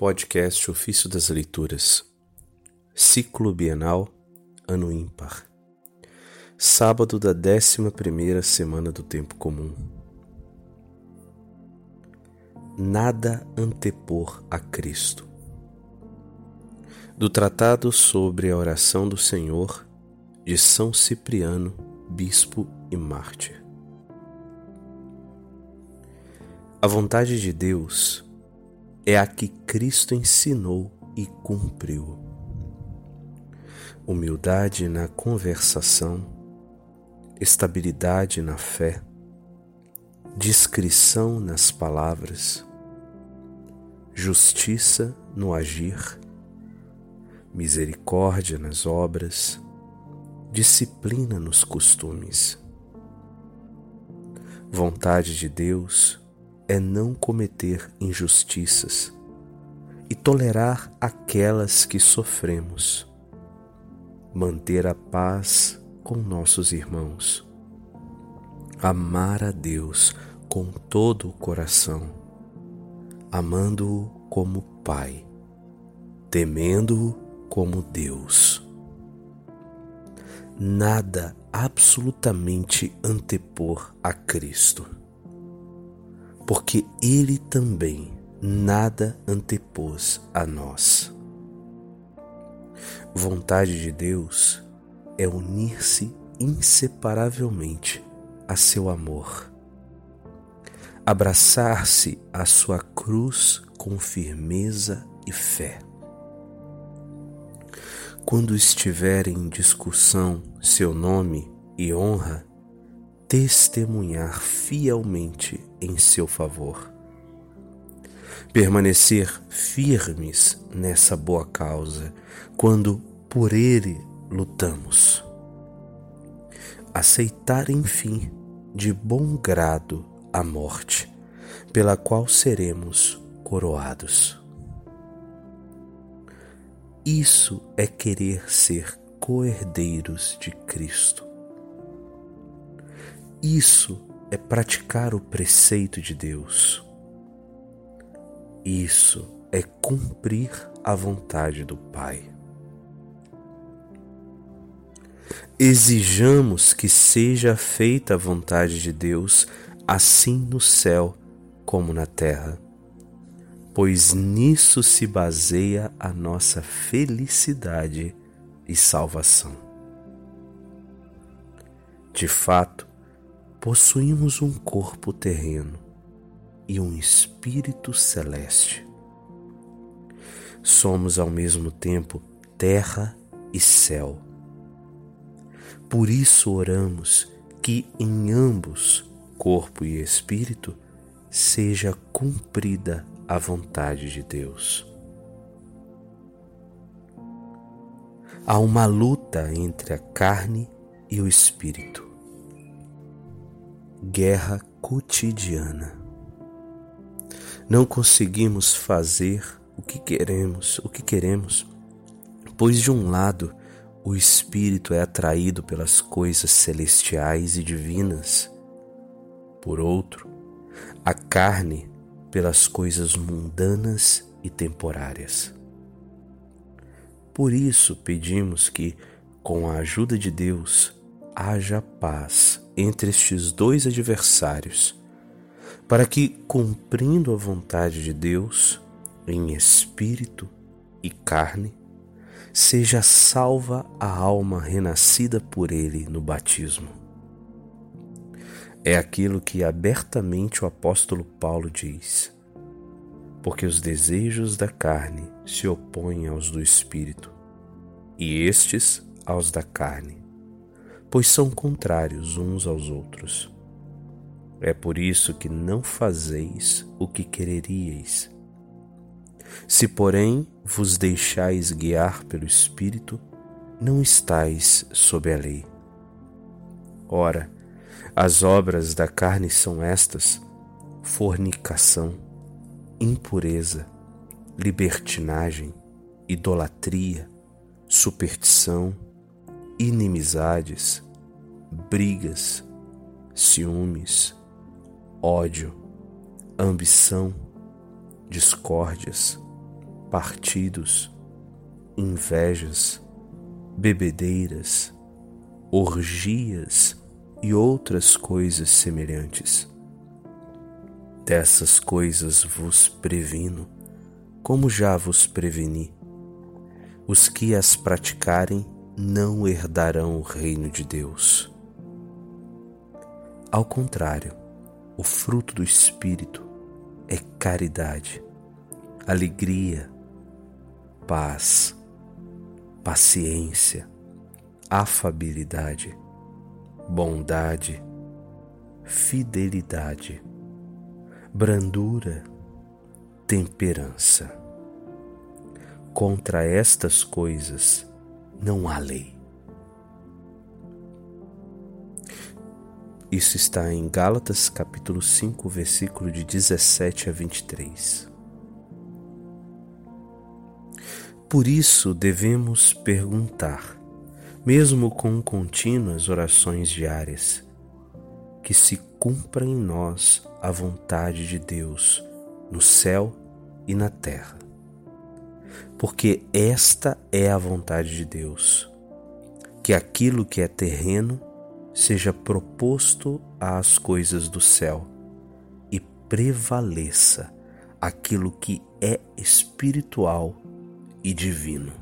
Podcast Ofício das Leituras, Ciclo Bienal, Ano Ímpar, Sábado da 11 semana do Tempo Comum. Nada antepor a Cristo. Do Tratado sobre a Oração do Senhor, de São Cipriano, Bispo e Mártir. A vontade de Deus é a que Cristo ensinou e cumpriu. Humildade na conversação, estabilidade na fé, discrição nas palavras, justiça no agir, misericórdia nas obras, disciplina nos costumes. Vontade de Deus é não cometer injustiças e tolerar aquelas que sofremos, manter a paz com nossos irmãos, amar a Deus com todo o coração, amando-o como Pai, temendo-o como Deus. Nada absolutamente antepor a Cristo porque ele também nada antepôs a nós. Vontade de Deus é unir-se inseparavelmente a seu amor, abraçar-se à sua cruz com firmeza e fé. Quando estiver em discussão seu nome e honra, testemunhar fielmente em seu favor. Permanecer firmes nessa boa causa, quando por ele lutamos. Aceitar, enfim, de bom grado a morte, pela qual seremos coroados. Isso é querer ser coerdeiros de Cristo isso é praticar o preceito de Deus. Isso é cumprir a vontade do Pai. Exijamos que seja feita a vontade de Deus, assim no céu como na terra, pois nisso se baseia a nossa felicidade e salvação. De fato, possuímos um corpo terreno e um espírito celeste. Somos ao mesmo tempo terra e céu. Por isso oramos que em ambos, corpo e espírito, seja cumprida a vontade de Deus. Há uma luta entre a carne e o espírito guerra cotidiana. Não conseguimos fazer o que queremos, o que queremos, pois de um lado o espírito é atraído pelas coisas celestiais e divinas, por outro, a carne pelas coisas mundanas e temporárias. Por isso pedimos que, com a ajuda de Deus, haja paz entre estes dois adversários, para que, cumprindo a vontade de Deus, em espírito e carne, seja salva a alma renascida por ele no batismo. É aquilo que abertamente o apóstolo Paulo diz, porque os desejos da carne se opõem aos do espírito, e estes aos da carne pois são contrários uns aos outros. É por isso que não fazeis o que quereríeis. Se, porém, vos deixais guiar pelo Espírito, não estais sob a lei. Ora, as obras da carne são estas: fornicação, impureza, libertinagem, idolatria, superstição, inimizades, brigas, ciúmes, ódio, ambição, discórdias, partidos, invejas, bebedeiras, orgias e outras coisas semelhantes. Dessas coisas vos previno, como já vos preveni. Os que as praticarem não herdarão o reino de Deus. Ao contrário, o fruto do Espírito é caridade, alegria, paz, paciência, afabilidade, bondade, fidelidade, brandura, temperança. Contra estas coisas não há lei. Isso está em Gálatas capítulo 5, versículo de 17 a 23. Por isso devemos perguntar, mesmo com contínuas orações diárias, que se cumpra em nós a vontade de Deus no céu e na terra. Porque esta é a vontade de Deus, que aquilo que é terreno seja proposto às coisas do céu e prevaleça aquilo que é espiritual e divino.